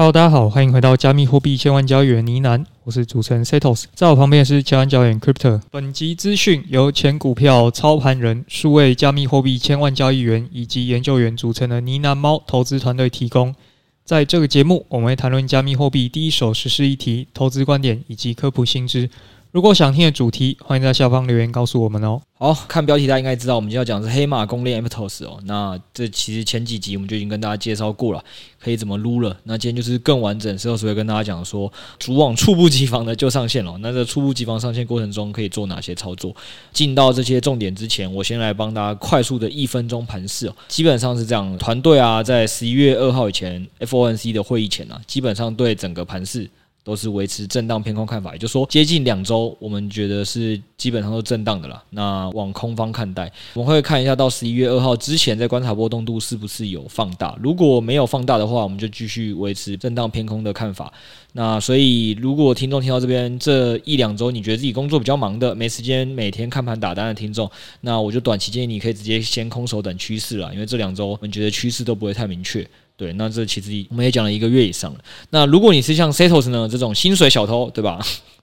Hello，大家好，欢迎回到加密货币千万交易员呢喃，我是主持人 Setos，在我旁边是千万交易员 Crypto。本集资讯由前股票操盘人、数位加密货币千万交易员以及研究员组成的呢喃猫投资团队提供。在这个节目，我们会谈论加密货币第一手实施议题、投资观点以及科普新知。如果想听的主题，欢迎在下方留言告诉我们哦。好，看标题大家应该知道，我们今天要讲的是黑马公链 Aptos 哦。那这其实前几集我们就已经跟大家介绍过了，可以怎么撸了。那今天就是更完整，之后会跟大家讲说，主网猝不及防的就上线了。那在猝不及防上线过程中可以做哪些操作？进到这些重点之前，我先来帮大家快速的一分钟盘试哦。基本上是这样，团队啊，在十一月二号以前，FONC 的会议前啊，基本上对整个盘市。都是维持震荡偏空看法，也就是说，接近两周，我们觉得是基本上都震荡的了。那往空方看待，我们会看一下到十一月二号之前，在观察波动度是不是有放大。如果没有放大的话，我们就继续维持震荡偏空的看法。那所以，如果听众听到这边这一两周，你觉得自己工作比较忙的，没时间每天看盘打单的听众，那我就短期建议你可以直接先空手等趋势了，因为这两周我们觉得趋势都不会太明确。对，那这其实我们也讲了一个月以上了。那如果你是像 Setos 呢这种薪水小偷，对吧？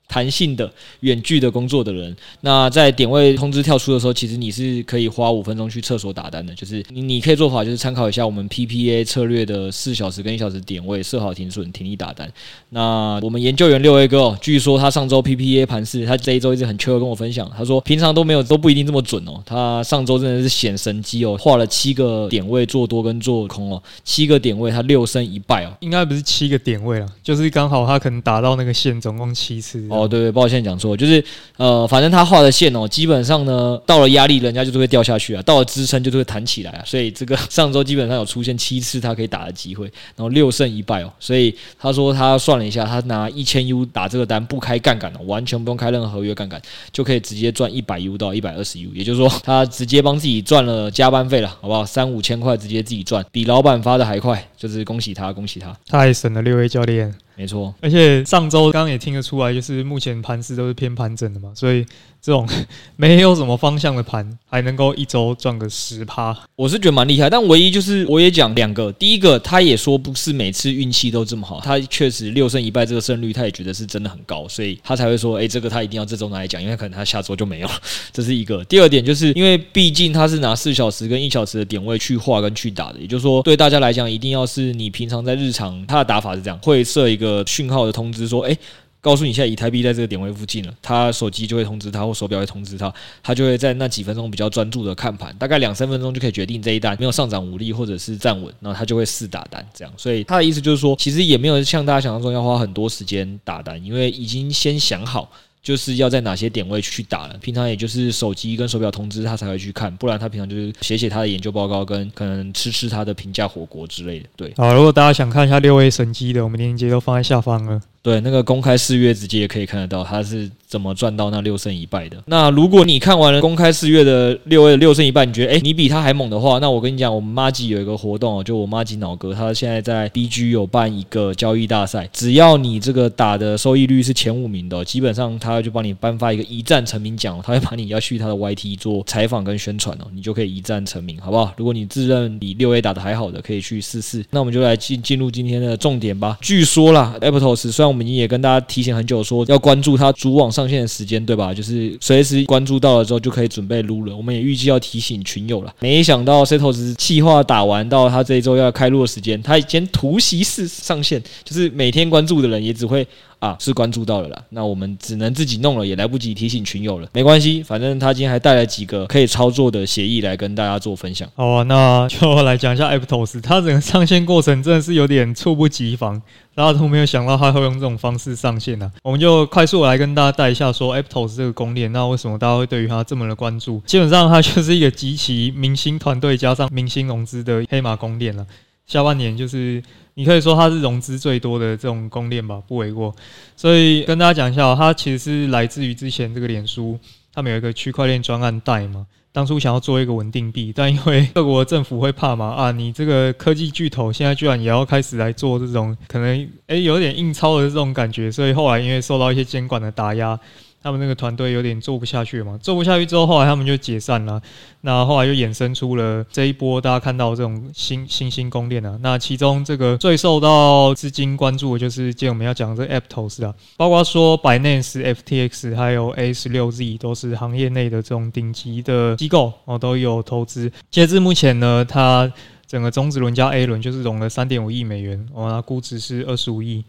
弹性的远距的工作的人，那在点位通知跳出的时候，其实你是可以花五分钟去厕所打单的。就是你你可以做法，就是参考一下我们 PPA 策略的四小时跟一小时点位设好停损停利打单。那我们研究员六 A 哥，哦，据说他上周 PPA 盘势，他这一周一直很缺跟我分享，他说平常都没有都不一定这么准哦。他上周真的是显神机哦，画了七个点位做多跟做空哦，七个点位他六胜一败哦，应该不是七个点位了，就是刚好他可能打到那个线，总共七次。哦对对，抱歉讲错，就是呃，反正他画的线哦，基本上呢，到了压力，人家就是会掉下去啊；到了支撑，就是会弹起来啊。所以这个上周基本上有出现七次他可以打的机会，然后六胜一败哦。所以他说他算了一下，他拿一千 U 打这个单，不开杠杆哦，完全不用开任何合约杠杆，就可以直接赚一百 U 到一百二十 U。也就是说，他直接帮自己赚了加班费了，好不好？三五千块直接自己赚，比老板发的还快，就是恭喜他，恭喜他，太神了，六位教练。没错，而且上周刚刚也听得出来，就是目前盘势都是偏盘整的嘛，所以。这种 没有什么方向的盘，还能够一周赚个十趴，我是觉得蛮厉害。但唯一就是，我也讲两个。第一个，他也说不是每次运气都这么好，他确实六胜一败这个胜率，他也觉得是真的很高，所以他才会说，哎，这个他一定要这周拿来讲，因为可能他下周就没有了。这是一个。第二点就是因为毕竟他是拿四小时跟一小时的点位去画跟去打的，也就是说，对大家来讲，一定要是你平常在日常他的打法是这样，会设一个讯号的通知说，哎。告诉你，现在以太币在这个点位附近了，他手机就会通知他，或手表会通知他，他就会在那几分钟比较专注的看盘，大概两三分钟就可以决定这一单没有上涨无力或者是站稳，然后他就会试打单这样。所以他的意思就是说，其实也没有像大家想象中要花很多时间打单，因为已经先想好。就是要在哪些点位去打了，平常也就是手机跟手表通知他才会去看，不然他平常就是写写他的研究报告跟可能吃吃他的平价火锅之类的。对，好，如果大家想看一下六 A 神机的，我们链接都放在下方了。对，那个公开四月直接也可以看得到他是怎么赚到那六胜一败的。那如果你看完了公开四月的六 A 六胜一败，你觉得诶、欸，你比他还猛的话，那我跟你讲，我们妈吉有一个活动哦，就我妈吉脑哥，他现在在 BG 有办一个交易大赛，只要你这个打的收益率是前五名的，基本上他就帮你颁发一个一战成名奖，他会把你要去他的 YT 做采访跟宣传哦，你就可以一战成名，好不好？如果你自认比六 A 打的还好的，可以去试试。那我们就来进进入今天的重点吧。据说啦，Aptos 虽然我我们也跟大家提醒很久说要关注他主网上线的时间，对吧？就是随时关注到了之后就可以准备撸了。我们也预计要提醒群友了。没想到 Setos 计划打完到他这一周要开录的时间，他已经突袭式上线，就是每天关注的人也只会啊，是关注到了啦。那我们只能自己弄了，也来不及提醒群友了。没关系，反正他今天还带来几个可以操作的协议来跟大家做分享。好啊，那就来讲一下 Aptos，它整个上线过程真的是有点猝不及防。大家都没有想到他会用这种方式上线呢、啊，我们就快速来跟大家带一下说 Aptos 这个公链，那为什么大家会对于它这么的关注？基本上它就是一个集齐明星团队加上明星融资的黑马公链了。下半年就是你可以说它是融资最多的这种公链吧，不为过。所以跟大家讲一下，它其实是来自于之前这个脸书，他们有一个区块链专案带嘛。当初想要做一个稳定币，但因为各国政府会怕嘛 啊，你这个科技巨头现在居然也要开始来做这种可能诶、有点印钞的这种感觉，所以后来因为受到一些监管的打压。他们那个团队有点做不下去嘛，做不下去之后，后来他们就解散了。那后来又衍生出了这一波大家看到这种新新兴公链啊。那其中这个最受到资金关注的就是今天我们要讲的这 Aptos 啊，包括说 Binance、FTX 还有 A16Z 都是行业内的这种顶级的机构哦，都有投资。截至目前呢，它整个种子轮加 A 轮就是融了三点五亿美元，哦，那估值是二十五亿。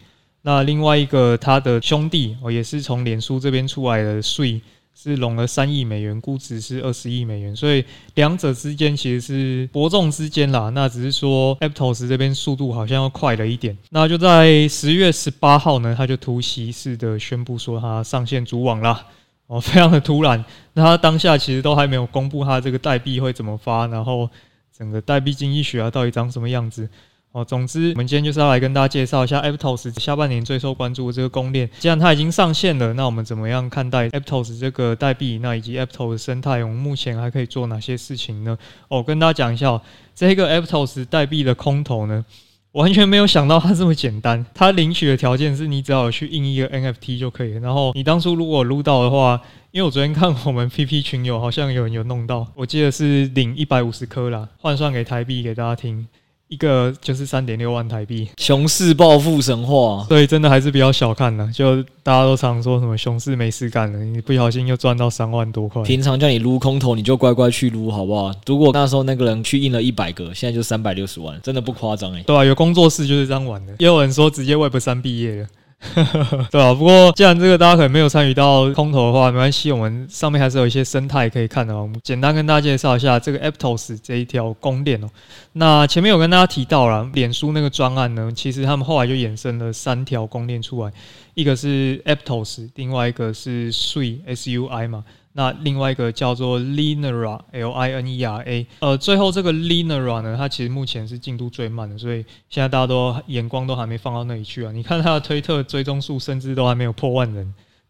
那另外一个他的兄弟哦，也是从脸书这边出来的税是融了三亿美元，估值是二十亿美元，所以两者之间其实是伯仲之间啦。那只是说 Aptos 这边速度好像要快了一点。那就在十月十八号呢，他就突袭式的宣布说他上线主网啦，哦，非常的突然。那他当下其实都还没有公布他这个代币会怎么发，然后整个代币经济学啊到底长什么样子。哦，总之，我们今天就是要来跟大家介绍一下 Aptos 下半年最受关注的这个公链。既然它已经上线了，那我们怎么样看待 Aptos 这个代币？那以及 Aptos 生态，我们目前还可以做哪些事情呢？哦，跟大家讲一下，这个 Aptos 代币的空投呢，完全没有想到它这么简单。它领取的条件是你只要有去印一个 NFT 就可以。然后你当初如果撸到的话，因为我昨天看我们 PP 群友好像有人有弄到，我记得是领一百五十颗啦，换算给台币给大家听。一个就是三点六万台币，熊市暴富神话，所以真的还是比较小看的。就大家都常说什么熊市没事干了，你不小心又赚到三万多块。平常叫你撸空头，你就乖乖去撸好不好？如果那时候那个人去印了一百个，现在就三百六十万，真的不夸张哎。对啊，有工作室就是这样玩的。也有人说直接 Web 三毕业了。对啊，不过既然这个大家可能没有参与到空投的话，没关系，我们上面还是有一些生态可以看的。我们简单跟大家介绍一下这个 Aptos 这一条公链哦。那前面有跟大家提到了，脸书那个专案呢，其实他们后来就衍生了三条公链出来，一个是 Aptos，另外一个是 Sui S U I 嘛。那另外一个叫做 Linera L I N E R A，呃，最后这个 Linera 呢，它其实目前是进度最慢的，所以现在大家都眼光都还没放到那里去啊。你看它的推特追踪数甚至都还没有破万人，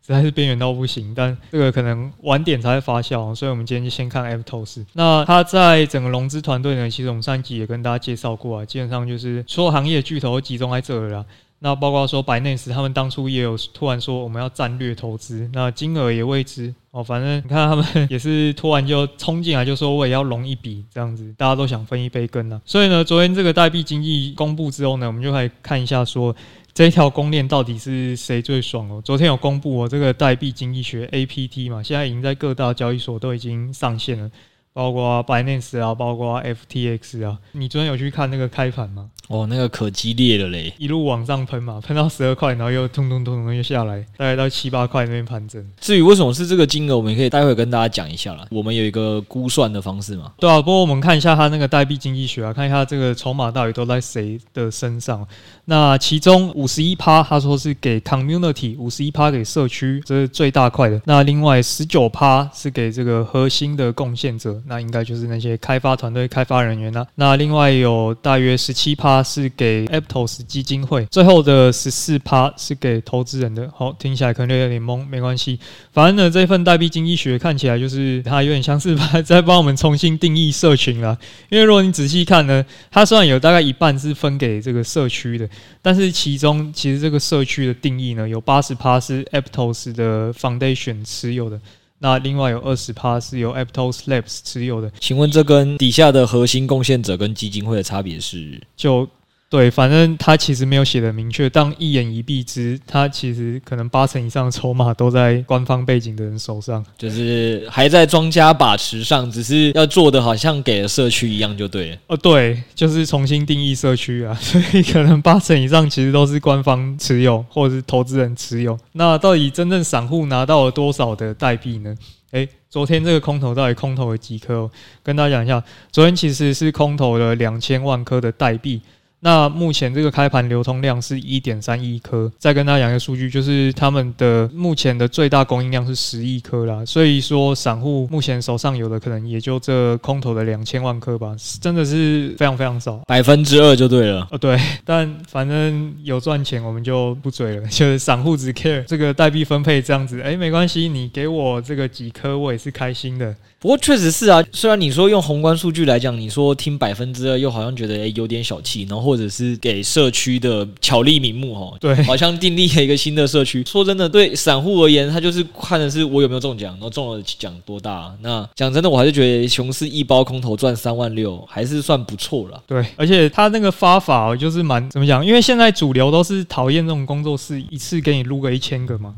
实在是边缘到不行。但这个可能晚点才会发酵，所以我们今天就先看 Aptos。那它在整个融资团队呢，其实我们上一集也跟大家介绍过啊，基本上就是所有行业巨头都集中在这儿了。那包括说币链时他们当初也有突然说我们要战略投资，那金额也未知哦。反正你看他们 也是突然就冲进来，就说我也要融一笔这样子，大家都想分一杯羹啊。所以呢，昨天这个代币经济公布之后呢，我们就来看一下说这条公链到底是谁最爽哦。昨天有公布哦，这个代币经济学 APT 嘛，现在已经在各大交易所都已经上线了。包括币链时啊，包括 FTX 啊，你昨天有去看那个开盘吗？哦，那个可激烈了嘞，一路往上喷嘛，喷到十二块，然后又咚咚咚咚又下来，大概到七八块那边盘整。至于为什么是这个金额，我们可以待会跟大家讲一下啦。我们有一个估算的方式嘛。对啊，不过我们看一下它那个代币经济学啊，看一下这个筹码到底都在谁的身上。那其中五十一趴，他说是给 community，五十一趴给社区，这是最大块的。那另外十九趴是给这个核心的贡献者。那应该就是那些开发团队、开发人员啦、啊。那另外有大约十七趴是给 Aptos 基金会，最后的十四趴是给投资人的。好，听起来可能有点懵，没关系。反正呢，这份代币经济学看起来就是它有点像是 在帮我们重新定义社群啦。因为如果你仔细看呢，它虽然有大概一半是分给这个社区的，但是其中其实这个社区的定义呢，有八十趴是 Aptos 的 Foundation 持有的。那另外有二十趴是由 Aptos Labs 持有的，请问这跟底下的核心贡献者跟基金会的差别是？就对，反正他其实没有写的明确，但一言一蔽之，他其实可能八成以上的筹码都在官方背景的人手上，就是还在庄家把持上，只是要做的好像给了社区一样就对了。哦，对，就是重新定义社区啊，所以可能八成以上其实都是官方持有或者是投资人持有。那到底真正散户拿到了多少的代币呢？诶，昨天这个空头到底空投了几颗哦？跟大家讲一下，昨天其实是空投了两千万颗的代币。那目前这个开盘流通量是一点三亿颗，再跟大家讲一个数据，就是他们的目前的最大供应量是十亿颗啦，所以说散户目前手上有的可能也就这空投的两千万颗吧，真的是非常非常少，百分之二就对了。哦，对，但反正有赚钱我们就不追了，就是散户只 care 这个代币分配这样子，哎，没关系，你给我这个几颗我也是开心的。不过确实是啊，虽然你说用宏观数据来讲，你说听百分之二又好像觉得诶有点小气，然后或者是给社区的巧立名目哈，对，好像订立了一个新的社区。说真的，对散户而言，他就是看的是我有没有中奖，然后中了奖多大啊。那讲真的，我还是觉得熊市一包空投赚三万六还是算不错了。对，而且他那个发法就是蛮怎么讲？因为现在主流都是讨厌这种工作室一次给你撸个一千个嘛。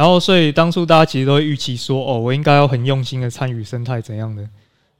然后，所以当初大家其实都会预期说，哦，我应该要很用心的参与生态怎样的，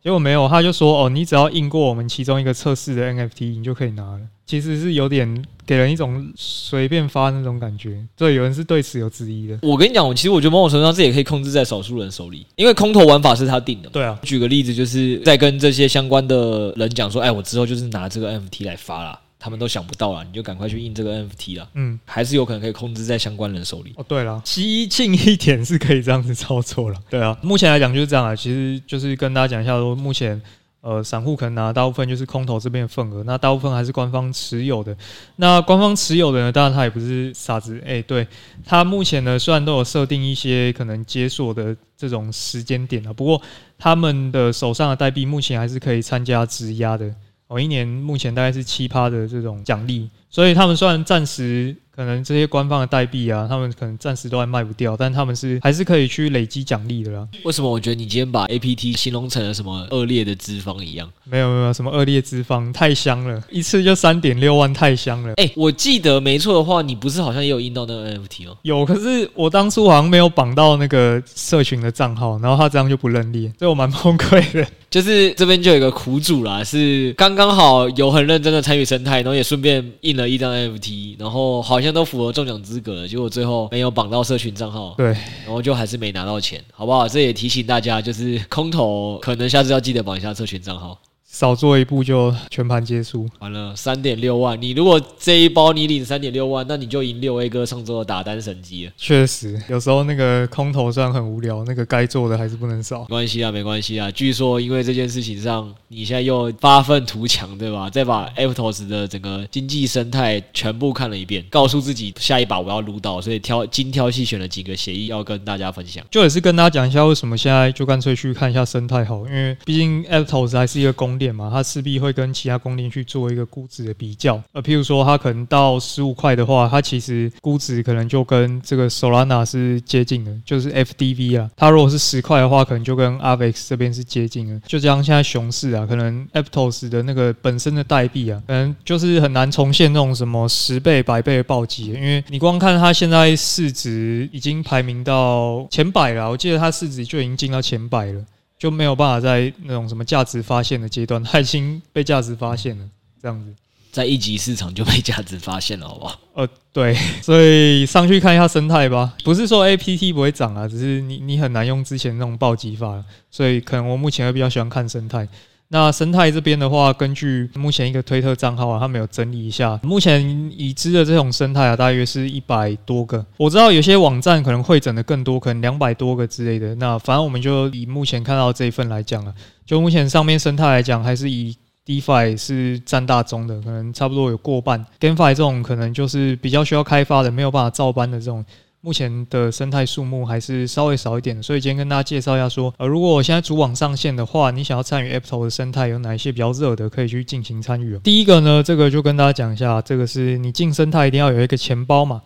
结果没有，他就说，哦，你只要印过我们其中一个测试的 NFT，你就可以拿了。其实是有点给人一种随便发那种感觉。对，有人是对此有质疑的。我跟你讲，我其实我觉得某种程度上这也可以控制在少数人手里，因为空投玩法是他定的。对啊，举个例子，就是在跟这些相关的人讲说，哎，我之后就是拿这个 NFT 来发啦。他们都想不到了，你就赶快去印这个 NFT 了。嗯，还是有可能可以控制在相关人手里。哦，对了，激进一点是可以这样子操作了。对啊，目前来讲就是这样啊。其实就是跟大家讲一下说，目前呃，散户可能拿的大部分就是空头这边的份额，那大部分还是官方持有的。那官方持有的呢，当然他也不是傻子。哎、欸，对，他目前呢虽然都有设定一些可能解锁的这种时间点啊，不过他们的手上的代币目前还是可以参加质押的。我一年目前大概是七趴的这种奖励，所以他们虽然暂时。可能这些官方的代币啊，他们可能暂时都还卖不掉，但他们是还是可以去累积奖励的啦。为什么我觉得你今天把 APT 形容成了什么恶劣的脂肪一样？没有没有什么恶劣脂肪，太香了，一次就三点六万，太香了。哎、欸，我记得没错的话，你不是好像也有印到那个 NFT 哦？有，可是我当初好像没有绑到那个社群的账号，然后他这样就不认列，所以我蛮崩溃的。就是这边就有一个苦主啦，是刚刚好有很认真的参与生态，然后也顺便印了一张 NFT，然后好像。都符合中奖资格了，结果最后没有绑到社群账号，对，然后就还是没拿到钱，好不好？这也提醒大家，就是空投可能下次要记得绑一下社群账号。少做一步就全盘皆输，完了三点六万。你如果这一包你领三点六万，那你就赢六 A 哥上周的打单神机了。确实，有时候那个空投虽然很无聊，那个该做的还是不能少。没关系啊，没关系啊。据说因为这件事情上，你现在又发愤图强，对吧？再把 Aptos 的整个经济生态全部看了一遍，告诉自己下一把我要撸到，所以挑精挑细选了几个协议要跟大家分享。就也是跟大家讲一下，为什么现在就干脆去看一下生态好，因为毕竟 Aptos 还是一个公链嘛，它势必会跟其他公链去做一个估值的比较。呃，譬如说它可能到十五块的话，它其实估值可能就跟这个 Solana 是接近的，就是 FDV 啊。它如果是十块的话，可能就跟 Avex 这边是接近的。就像现在熊市啊，可能 Aptos 的那个本身的代币啊，可能就是很难重现那种什么十倍、百倍的暴击，因为你光看它现在市值已经排名到前百了，我记得它市值就已经进到前百了。就没有办法在那种什么价值发现的阶段，它已经被价值发现了，这样子，在一级市场就被价值发现了，好不好？呃，对，所以上去看一下生态吧。不是说 APT 不会涨啊，只是你你很难用之前那种暴击法，所以可能我目前会比较喜欢看生态。那生态这边的话，根据目前一个推特账号啊，他们有整理一下，目前已知的这种生态啊，大约是一百多个。我知道有些网站可能会整的更多，可能两百多个之类的。那反正我们就以目前看到这一份来讲啊，就目前上面生态来讲，还是以 DeFi 是占大宗的，可能差不多有过半。GameFi 这种可能就是比较需要开发的，没有办法照搬的这种。目前的生态数目还是稍微少一点的，所以今天跟大家介绍一下说，呃，如果我现在主网上线的话，你想要参与 Apple 的生态，有哪一些比较热的，可以去进行参与。第一个呢，这个就跟大家讲一下，这个是你进生态一定要有一个钱包嘛。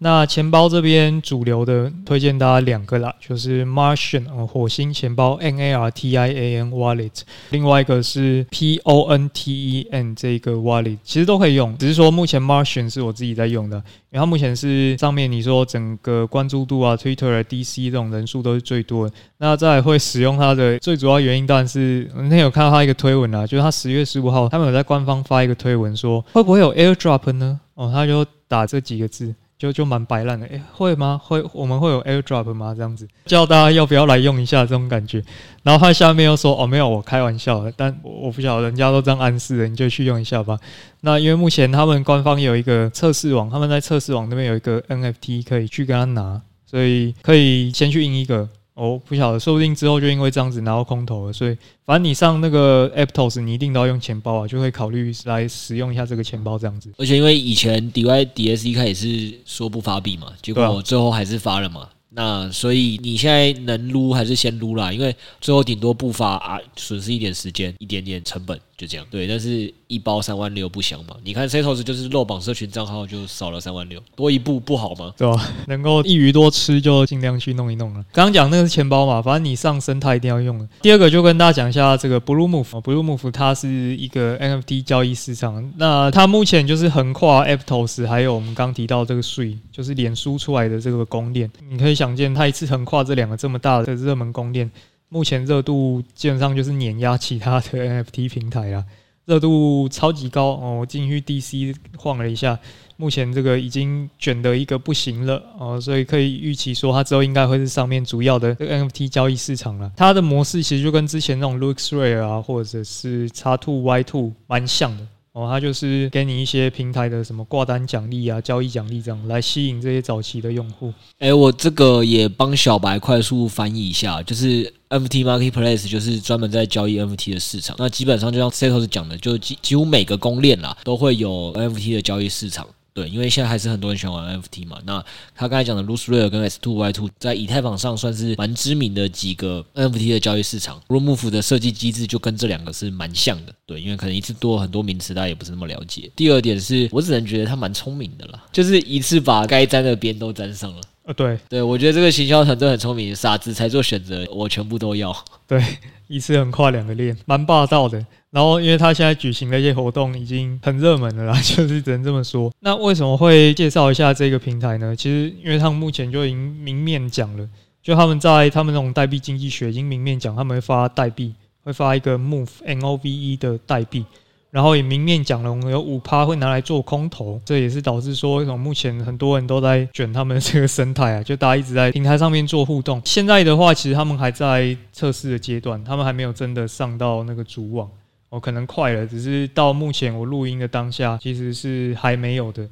那钱包这边主流的推荐大家两个啦，就是 Martian 呃火星钱包 N A R T I A N Wallet，另外一个是 P O N T E N 这个 Wallet，其实都可以用，只是说目前 Martian 是我自己在用的，然后目前是上面你说整个关注度啊，Twitter、DC 这种人数都是最多的。那再会使用它的最主要原因，当然是那天有看到他一个推文啊，就是他十月十五号他们有在官方发一个推文说，会不会有 AirDrop 呢？哦，他就打这几个字。就就蛮白烂的，诶、会吗？会，我们会有 AirDrop 吗？这样子，叫大家要不要来用一下这种感觉。然后他下面又说，哦，没有，我开玩笑的，但我，我不晓得，人家都这样暗示的，你就去用一下吧。那因为目前他们官方有一个测试网，他们在测试网那边有一个 NFT 可以去跟他拿，所以可以先去印一个。我、哦、不晓得，说不定之后就因为这样子拿到空投了，所以反正你上那个 Aptos，你一定都要用钱包啊，就会考虑来使用一下这个钱包这样子。而且因为以前 DYDS 一开始是说不发币嘛，结果最后还是发了嘛。那所以你现在能撸还是先撸啦，因为最后顶多不发啊，损失一点时间，一点点成本，就这样。对，但是一包三万六不香吗？你看 Setos 就是漏榜社群账号就少了三万六，多一步不好吗？对吧？能够一鱼多吃就尽量去弄一弄了。刚刚讲那个是钱包嘛，反正你上生态一定要用的。第二个就跟大家讲一下这个 Blue Move，Blue Move 它是一个 NFT 交易市场，那它目前就是横跨 Aptos 还有我们刚提到这个税就是脸书出来的这个公链，你可以想见它一次横跨这两个这么大的热门公链。目前热度基本上就是碾压其他的 NFT 平台啊，热度超级高哦！我进去 DC 晃了一下，目前这个已经卷得一个不行了哦，所以可以预期说它之后应该会是上面主要的 NFT 交易市场了。它的模式其实就跟之前那种 LooksRare 啊，或者是 X Two Y Two 蛮像的。哦，它就是给你一些平台的什么挂单奖励啊、交易奖励这样来吸引这些早期的用户。哎，我这个也帮小白快速翻译一下，就是 NFT Marketplace 就是专门在交易 NFT 的市场。那基本上就像 Setos 讲的，就几几乎每个公链啦都会有 NFT 的交易市场。对，因为现在还是很多人喜欢玩 NFT 嘛。那他刚才讲的 LooksRare 跟 S2Y2 在以太坊上算是蛮知名的几个 NFT 的交易市场。Blue Move 的设计机制就跟这两个是蛮像的。对，因为可能一次多了很多名词，大家也不是那么了解。第二点是我只能觉得他蛮聪明的啦，就是一次把该沾的边都沾上了。呃，对，对我觉得这个行销团队很聪明，傻子才做选择，我全部都要。对，一次很跨两个链，蛮霸道的。然后，因为他现在举行的一些活动已经很热门了啦，就是只能这么说。那为什么会介绍一下这个平台呢？其实，因为他们目前就已经明面讲了，就他们在他们那种代币经济学已经明面讲，他们会发代币，会发一个 Move N O V E 的代币。然后也明面讲了，我们有五趴会拿来做空投，这也是导致说为什么目前很多人都在卷他们这个生态啊，就大家一直在平台上面做互动。现在的话，其实他们还在测试的阶段，他们还没有真的上到那个主网，哦，可能快了，只是到目前我录音的当下，其实是还没有的。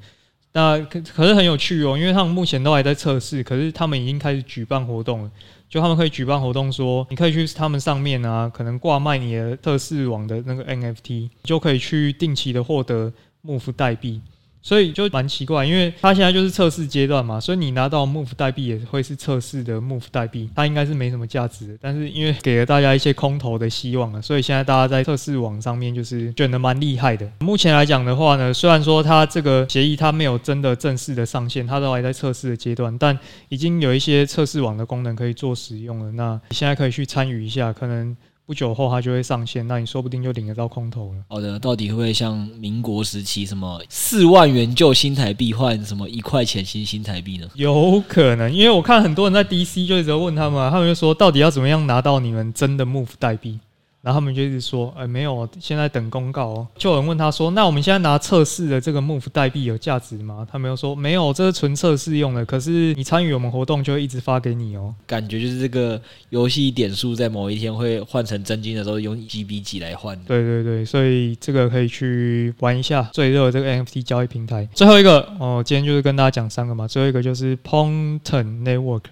那可可是很有趣哦，因为他们目前都还在测试，可是他们已经开始举办活动了。就他们可以举办活动，说你可以去他们上面啊，可能挂卖你的测试网的那个 NFT，就可以去定期的获得 Move 代币。所以就蛮奇怪，因为它现在就是测试阶段嘛，所以你拿到 Move 代币也会是测试的 Move 代币，它应该是没什么价值的。但是因为给了大家一些空投的希望了，所以现在大家在测试网上面就是卷得蛮厉害的。目前来讲的话呢，虽然说它这个协议它没有真的正式的上线，它都还在测试的阶段，但已经有一些测试网的功能可以做使用了。那你现在可以去参与一下，可能。不久后它就会上线，那你说不定就领得到空投了。好的，到底会不会像民国时期什么四万元旧新台币换什么一块钱新新台币呢？有可能，因为我看很多人在 DC 就一直问他们啊，他们就说到底要怎么样拿到你们真的 Move 代币？然后他们就一直说，哎，没有，现在等公告哦。就有人问他说，那我们现在拿测试的这个 Move 代币有价值吗？他们又说没有，这是纯测试用的。可是你参与我们活动，就会一直发给你哦。感觉就是这个游戏点数在某一天会换成真金的时候，用几比几来换。对对对，所以这个可以去玩一下最热的这个 NFT 交易平台。最后一个哦，今天就是跟大家讲三个嘛。最后一个就是 Ponten Network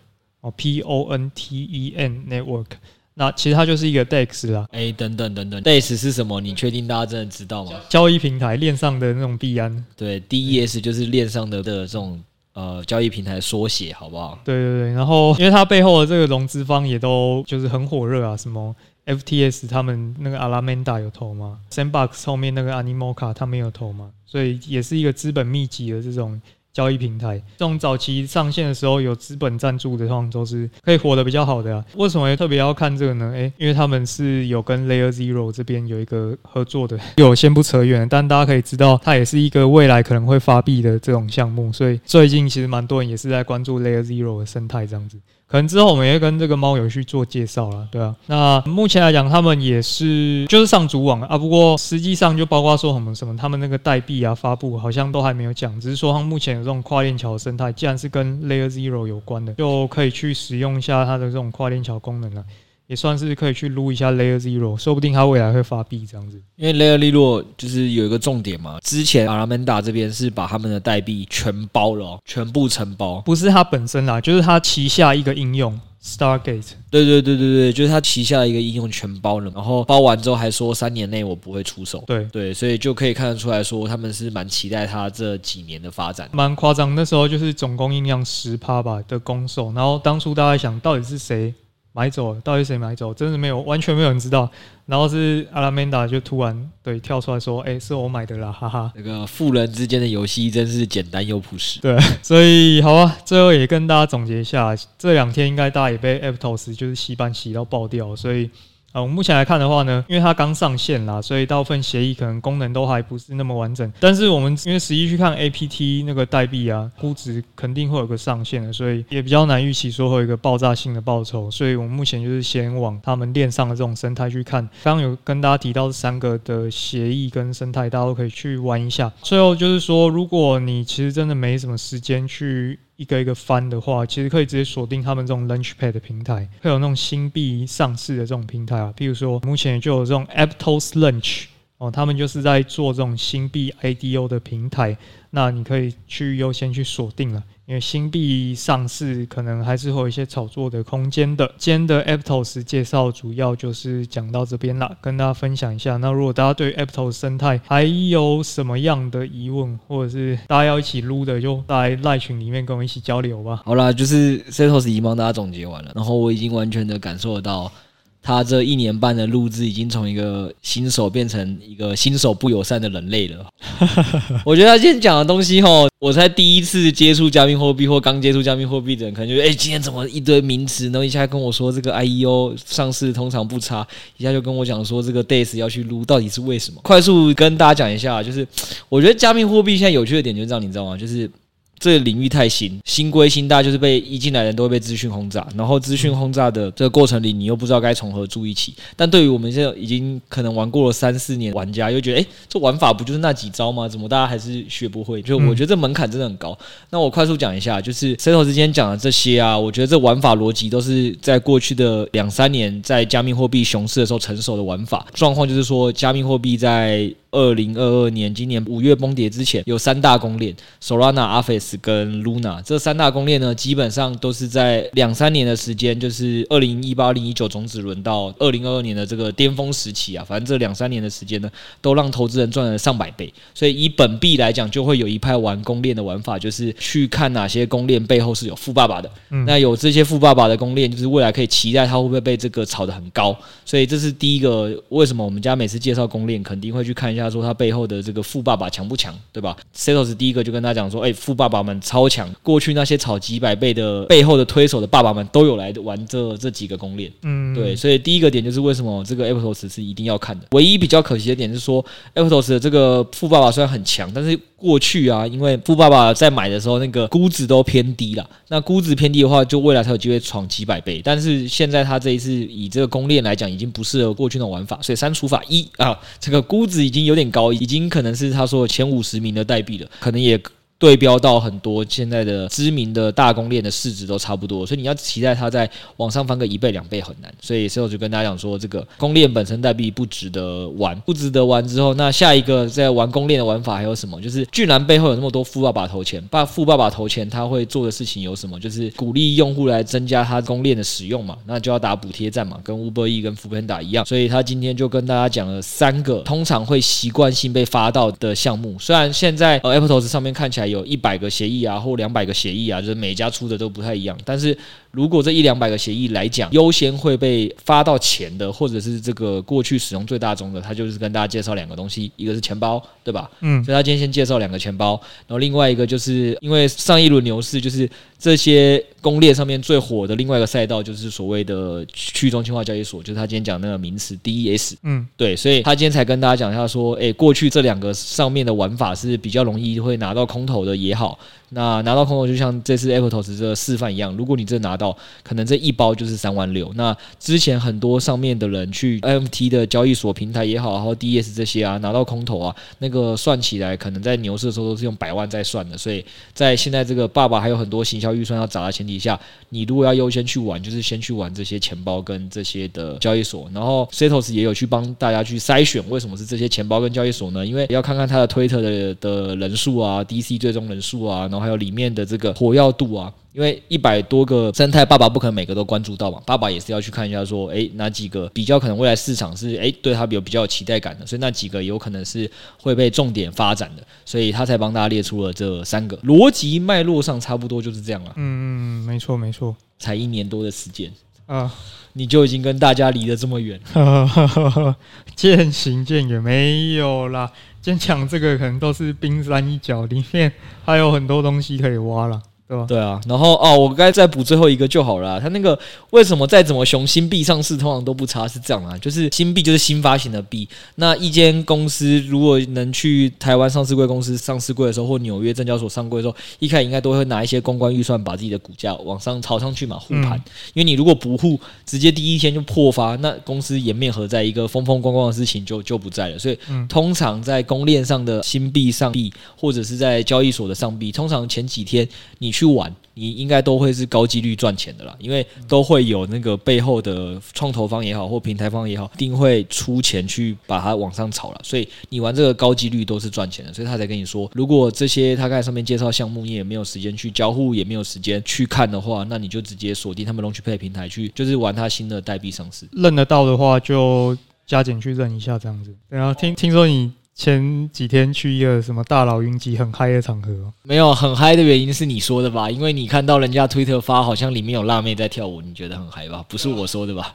哦，P O N T E N Network。那其实它就是一个 DEX 啦，哎，等等等等，DEX 是什么？你确定大家真的知道吗？交易平台链上的那种币安，对，DES 就是链上的的这种呃交易平台缩写，好不好？对对对，然后因为它背后的这个融资方也都就是很火热啊，什么 FTS 他们那个 Alameda 有投吗？Sandbox 后面那个 Animoca 他们有投吗？所以也是一个资本密集的这种交易平台。这种早期上线的时候有资本赞助的，通常都是可以活得比较好的啊。为什么特别要看这个呢？诶，因为他们是有跟 Layer Zero 这边有一个合作的。有先不扯远，但大家可以知道，它也是一个未来可能会发币的这种项目。所以最近其实蛮多人也是在关注 Layer Zero 的生态这样子。可能之后我们也会跟这个猫友去做介绍了，对啊。那目前来讲，他们也是就是上主网啊，不过实际上就包括说什么什么，他们那个代币啊发布好像都还没有讲，只是说他们目前这种跨链桥生态，既然是跟 Layer Zero 有关的，就可以去使用一下它的这种跨链桥功能了。也算是可以去撸一下 Layer Zero，说不定它未来会发币这样子。因为 Layer Zero 就是有一个重点嘛，之前 Alameda 这边是把他们的代币全包了，全部承包，不是它本身啦，就是它旗下一个应用 Stargate。对对对对对，就是它旗下的一个应用全包了，然后包完之后还说三年内我不会出手。对对，所以就可以看得出来说他们是蛮期待它这几年的发展，蛮夸张。那时候就是总供应量十趴吧的公售，然后当初大家想到底是谁？买走了，到底谁买走？真的没有，完全没有人知道。然后是阿拉曼达就突然对跳出来说：“哎、欸，是我买的啦，哈哈。”那个富人之间的游戏真是简单又朴实。对，所以好啊，最后也跟大家总结一下，这两天应该大家也被 Aptos 就是洗版洗到爆掉，所以。啊，我目前来看的话呢，因为它刚上线啦，所以大部分协议可能功能都还不是那么完整。但是我们因为实际去看 APT 那个代币啊，估值肯定会有个上限的，所以也比较难预期说会有一个爆炸性的报酬。所以我们目前就是先往他们链上的这种生态去看。刚刚有跟大家提到这三个的协议跟生态，大家都可以去玩一下。最后就是说，如果你其实真的没什么时间去。一个一个翻的话，其实可以直接锁定他们这种 Launchpad 的平台，会有那种新币上市的这种平台啊。譬如说，目前就有这种 Aptos Launch 哦，他们就是在做这种新币 IDO 的平台，那你可以去优先去锁定了。因为新币上市可能还是会有一些炒作的空间的。今天的 Aptos 介绍主要就是讲到这边了，跟大家分享一下。那如果大家对 Aptos 生态还有什么样的疑问，或者是大家要一起撸的，就在赖群里面跟我一起交流吧。好啦，就是 Setos 已经帮大家总结完了，然后我已经完全的感受得到。他这一年半的录制，已经从一个新手变成一个新手不友善的人类了。我觉得他今天讲的东西，吼，我才第一次接触加密货币或刚接触加密货币的人，可能就哎、欸，今天怎么一堆名词，然后一下跟我说这个 IEO 上市通常不差，一下就跟我讲说这个 Days 要去撸，到底是为什么？快速跟大家讲一下，就是我觉得加密货币现在有趣的点就是这样，你知道吗？就是。这个领域太新，新归新，大就是被一进来的人都会被资讯轰炸，然后资讯轰炸的这个过程里，你又不知道该从何注意起。但对于我们现在已经可能玩过了三四年玩家，又觉得，哎，这玩法不就是那几招吗？怎么大家还是学不会？就我觉得这门槛真的很高。那我快速讲一下，就是 Setos 之间讲的这些啊，我觉得这玩法逻辑都是在过去的两三年在加密货币熊市的时候成熟的玩法。状况就是说，加密货币在二零二二年今年五月崩跌之前，有三大公链：Solana、Aphes 跟 Luna。这三大公链呢，基本上都是在两三年的时间，就是二零一八、二零一九种子轮到二零二二年的这个巅峰时期啊。反正这两三年的时间呢，都让投资人赚了上百倍。所以以本币来讲，就会有一派玩公链的玩法，就是去看哪些公链背后是有富爸爸的。嗯、那有这些富爸爸的公链，就是未来可以期待它会不会被这个炒得很高。所以这是第一个，为什么我们家每次介绍公链，肯定会去看一下。他说他背后的这个富爸爸强不强，对吧？Setos 第一个就跟他讲说，哎、欸，富爸爸们超强，过去那些炒几百倍的背后的推手的爸爸们都有来玩这这几个公链，嗯，对，所以第一个点就是为什么这个 Aptos 是一定要看的。唯一比较可惜的点是说，Aptos 的这个富爸爸虽然很强，但是过去啊，因为富爸爸在买的时候那个估值都偏低了，那估值偏低的话，就未来才有机会闯几百倍。但是现在他这一次以这个公链来讲，已经不适合过去那种玩法，所以删除法一啊，这个估值已经有。有点高，已经可能是他说前五十名的代币了，可能也。对标到很多现在的知名的大公链的市值都差不多，所以你要期待它在往上翻个一倍两倍很难。所以，所以我就跟大家讲说，这个公链本身代币不值得玩，不值得玩之后，那下一个在玩公链的玩法还有什么？就是巨然背后有那么多富爸爸投钱，把富爸爸投钱，他会做的事情有什么？就是鼓励用户来增加他公链的使用嘛，那就要打补贴战嘛，跟 Uber E 跟 f o o p a n d a 一样。所以他今天就跟大家讲了三个通常会习惯性被发到的项目，虽然现在呃 Apple 投资上面看起来。有一百个协议啊，或两百个协议啊，就是每家出的都不太一样。但是如果这一两百个协议来讲，优先会被发到钱的，或者是这个过去使用最大宗的，他就是跟大家介绍两个东西，一个是钱包，对吧？嗯，所以他今天先介绍两个钱包，然后另外一个就是因为上一轮牛市就是这些攻略上面最火的另外一个赛道，就是所谓的去中心化交易所，就是他今天讲那个名词 DES。嗯，对，所以他今天才跟大家讲一下说，诶，过去这两个上面的玩法是比较容易会拿到空头的也好。那拿到空头就像这次 Aptos 这个示范一样，如果你真拿到，可能这一包就是三万六。那之前很多上面的人去 NFT 的交易所平台也好，然后 DS 这些啊，拿到空投啊，那个算起来可能在牛市的时候都是用百万在算的。所以在现在这个爸爸还有很多行销预算要砸的前提下，你如果要优先去玩，就是先去玩这些钱包跟这些的交易所。然后 Setos 也有去帮大家去筛选，为什么是这些钱包跟交易所呢？因为要看看他的推特的的人数啊，DC 最终人数啊，然后还有里面的这个活跃度啊，因为一百多个生态，爸爸不可能每个都关注到嘛，爸爸也是要去看一下，说，诶，哪几个比较可能未来市场是，诶，对他有比较有期待感的，所以那几个有可能是会被重点发展的，所以他才帮大家列出了这三个逻辑脉络上差不多就是这样了。嗯嗯，没错没错，才一年多的时间啊，你就已经跟大家离得这么远，渐行渐远，没有啦。先讲这个，可能都是冰山一角，里面还有很多东西可以挖了。对吧？对啊，然后哦，我该再补最后一个就好了。他那个为什么再怎么熊新币上市通常都不差？是这样啊，就是新币就是新发行的币。那一间公司如果能去台湾上市贵公司上市贵的时候，或纽约证交所上柜的时候，一开始应该都会拿一些公关预算把自己的股价往上炒上去嘛，护盘。因为你如果不护，直接第一天就破发，那公司颜面何在？一个风风光光的事情就就不在了。所以通常在公链上的新币上币，或者是在交易所的上币，通常前几天你。去玩，你应该都会是高几率赚钱的啦，因为都会有那个背后的创投方也好，或平台方也好，一定会出钱去把它往上炒了。所以你玩这个高几率都是赚钱的，所以他才跟你说，如果这些他刚才上面介绍项目你也没有时间去交互，也没有时间去看的话，那你就直接锁定他们 LaunchPad 平台去，就是玩他新的代币上市。认得到的话就加减去认一下这样子。然后听听说你。前几天去一个什么大佬云集很嗨的场合，没有很嗨的原因是你说的吧？因为你看到人家推特发，好像里面有辣妹在跳舞，你觉得很嗨吧？不是我说的吧？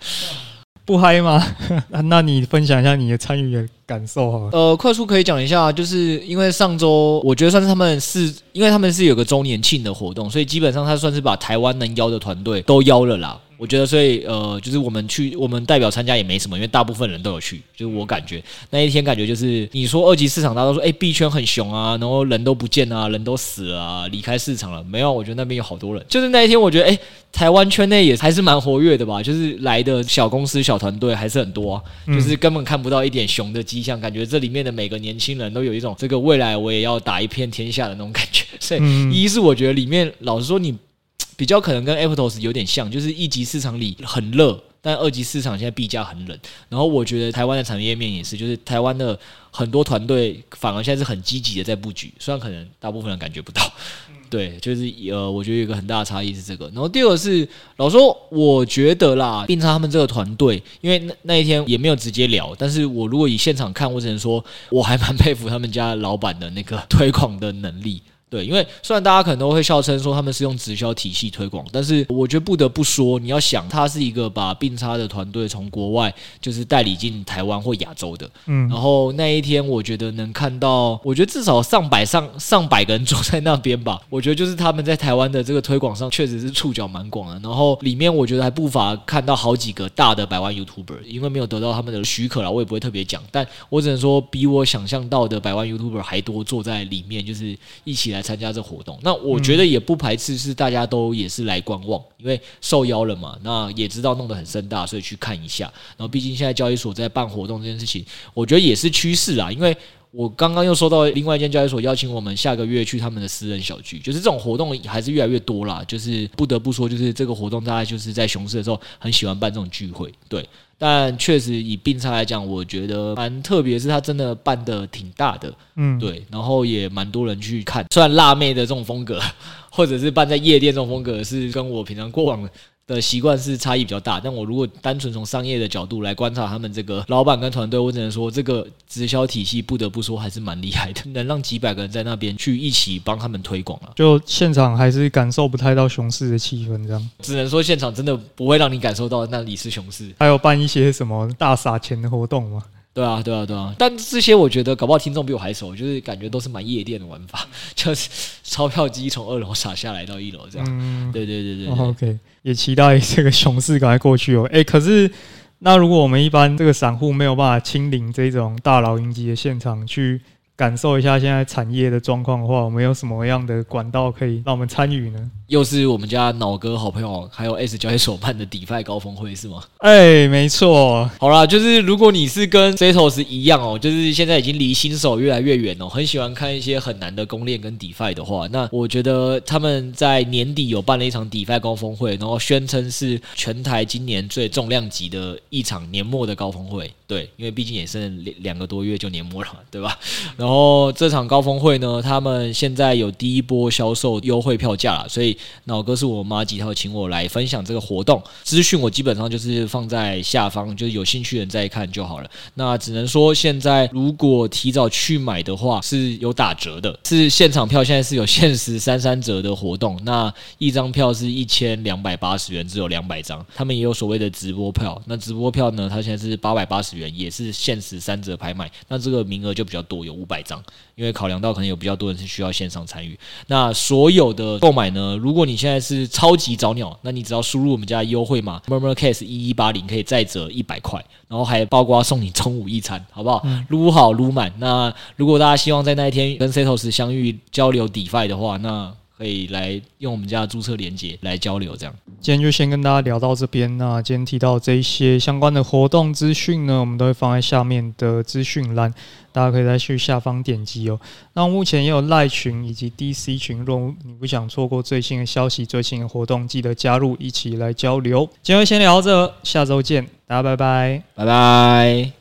不嗨吗？那你分享一下你的参与的感受好了。呃，快速可以讲一下，就是因为上周我觉得算是他们是，因为他们是有个周年庆的活动，所以基本上他算是把台湾能邀的团队都邀了啦。我觉得，所以呃，就是我们去，我们代表参加也没什么，因为大部分人都有去。就是我感觉那一天感觉就是，你说二级市场，大家都说，哎，币圈很熊啊，然后人都不见啊，人都死了啊，离开市场了。没有，我觉得那边有好多人。就是那一天，我觉得，哎，台湾圈内也还是蛮活跃的吧，就是来的小公司、小团队还是很多啊，就是根本看不到一点熊的迹象，感觉这里面的每个年轻人都有一种这个未来我也要打一片天下的那种感觉。所以，一是我觉得里面，老实说你。比较可能跟 Aptos 有点像，就是一级市场里很热，但二级市场现在币价很冷。然后我觉得台湾的产业面也是，就是台湾的很多团队反而现在是很积极的在布局，虽然可能大部分人感觉不到。对，就是呃，我觉得有一个很大的差异是这个。然后第二个是，老说，我觉得啦，并他们这个团队，因为那那一天也没有直接聊，但是我如果以现场看，我只能说我还蛮佩服他们家老板的那个推广的能力。对，因为虽然大家可能都会笑称说他们是用直销体系推广，但是我觉得不得不说，你要想，他是一个把并差的团队从国外就是代理进台湾或亚洲的，嗯，然后那一天我觉得能看到，我觉得至少上百上上百个人坐在那边吧，我觉得就是他们在台湾的这个推广上确实是触角蛮广的，然后里面我觉得还不乏看到好几个大的百万 YouTuber，因为没有得到他们的许可了，我也不会特别讲，但我只能说比我想象到的百万 YouTuber 还多坐在里面，就是一起来。来参加这活动，那我觉得也不排斥是大家都也是来观望，因为受邀了嘛，那也知道弄得很盛大，所以去看一下。然后毕竟现在交易所在办活动这件事情，我觉得也是趋势啊。因为我刚刚又收到另外一间交易所邀请我们下个月去他们的私人小聚，就是这种活动还是越来越多啦。就是不得不说，就是这个活动大家就是在熊市的时候很喜欢办这种聚会，对。但确实以并差来讲，我觉得蛮特别，是它真的办的挺大的，嗯，对，然后也蛮多人去看。虽然辣妹的这种风格，或者是办在夜店这种风格，是跟我平常过往的习惯是差异比较大。但我如果单纯从商业的角度来观察他们这个老板跟团队，我只能说这个直销体系不得不说还是蛮厉害的，能让几百个人在那边去一起帮他们推广了。就现场还是感受不太到熊市的气氛，这样只能说现场真的不会让你感受到那里是熊市。还有办一些什么大撒钱的活动吗？对啊，对啊，对啊，但这些我觉得搞不好听众比我还熟，就是感觉都是蛮夜店的玩法，就是钞票机从二楼撒下来到一楼这样。嗯，对对对对。OK，也期待这个熊市赶快过去哦。哎，可是那如果我们一般这个散户没有办法亲临这种大老鹰级的现场去。感受一下现在产业的状况的话，我们有什么样的管道可以让我们参与呢？又是我们家脑哥好朋友，还有 S 交易所办的 DeFi 高峰会是吗？哎、欸，没错。好啦，就是如果你是跟 Setos 一样哦，就是现在已经离新手越来越远哦，很喜欢看一些很难的公链跟 DeFi 的话，那我觉得他们在年底有办了一场 DeFi 高峰会，然后宣称是全台今年最重量级的一场年末的高峰会。对，因为毕竟也剩两两个多月就年末了，对吧？然后这场高峰会呢，他们现在有第一波销售优惠票价了，所以脑哥是我妈几套，请我来分享这个活动资讯，我基本上就是放在下方，就是有兴趣的人再看就好了。那只能说现在如果提早去买的话是有打折的，是现场票现在是有限时三三折的活动，那一张票是一千两百八十元，只有两百张。他们也有所谓的直播票，那直播票呢，它现在是八百八十元。也是限时三折拍卖，那这个名额就比较多，有五百张。因为考量到可能有比较多人是需要线上参与，那所有的购买呢，如果你现在是超级早鸟，那你只要输入我们家优惠码 murmur case 一一八零，可以再折一百块，然后还包括送你中午一餐，好不好？撸好撸满。那如果大家希望在那一天跟 Setos 相遇交流 DeFi 的话，那可以来用我们家的注册连接来交流，这样。今天就先跟大家聊到这边。那今天提到这一些相关的活动资讯呢，我们都会放在下面的资讯栏，大家可以再去下方点击哦。那目前也有赖群以及 DC 群，如果你不想错过最新的消息、最新的活动，记得加入，一起来交流。今天先聊到这，下周见，大家拜拜，拜拜。